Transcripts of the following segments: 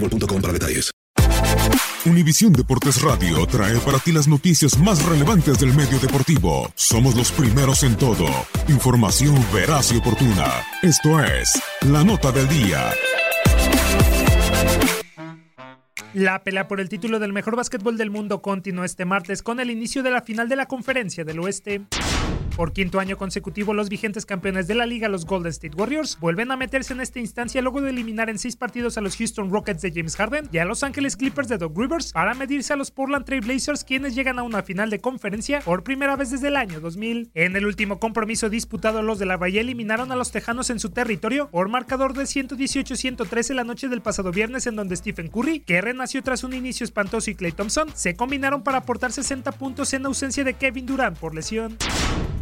boostmobile.com. Univisión Deportes Radio trae para ti las noticias más relevantes del medio deportivo. Somos los primeros en todo. Información veraz y oportuna. Esto es La Nota del Día. La pelea por el título del mejor básquetbol del mundo continuó este martes con el inicio de la final de la Conferencia del Oeste. Por quinto año consecutivo, los vigentes campeones de la liga, los Golden State Warriors, vuelven a meterse en esta instancia luego de eliminar en seis partidos a los Houston Rockets de James Harden y a Los Angeles Clippers de Doug Rivers para medirse a los Portland Trail Blazers, quienes llegan a una final de conferencia por primera vez desde el año 2000. En el último compromiso disputado, los de la Bahía eliminaron a los Tejanos en su territorio por marcador de 118-113 la noche del pasado viernes, en donde Stephen Curry, que renació tras un inicio espantoso, y Clay Thompson se combinaron para aportar 60 puntos en ausencia de Kevin Durant por lesión.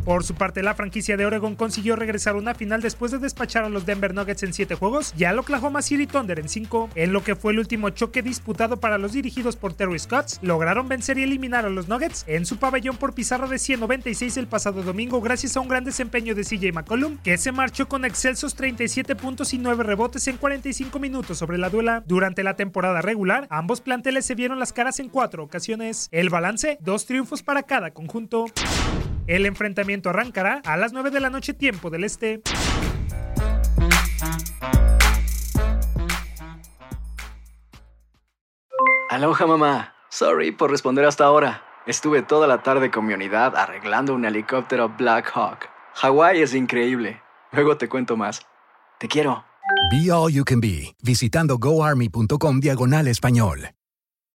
Por su parte, la franquicia de Oregon consiguió regresar a una final después de despachar a los Denver Nuggets en 7 juegos y al Oklahoma City Thunder en 5. En lo que fue el último choque disputado para los dirigidos por Terry Scott, lograron vencer y eliminar a los Nuggets en su pabellón por pizarra de 196 el pasado domingo gracias a un gran desempeño de CJ McCollum, que se marchó con excelsos 37 puntos y 9 rebotes en 45 minutos sobre la duela. Durante la temporada regular, ambos planteles se vieron las caras en cuatro ocasiones. El balance, dos triunfos para cada conjunto. El enfrentamiento arrancará a las 9 de la noche tiempo del este. Aloha mamá. Sorry por responder hasta ahora. Estuve toda la tarde con mi unidad arreglando un helicóptero Black Hawk. Hawái es increíble. Luego te cuento más. Te quiero. Be All You Can Be, visitando goarmy.com diagonal español.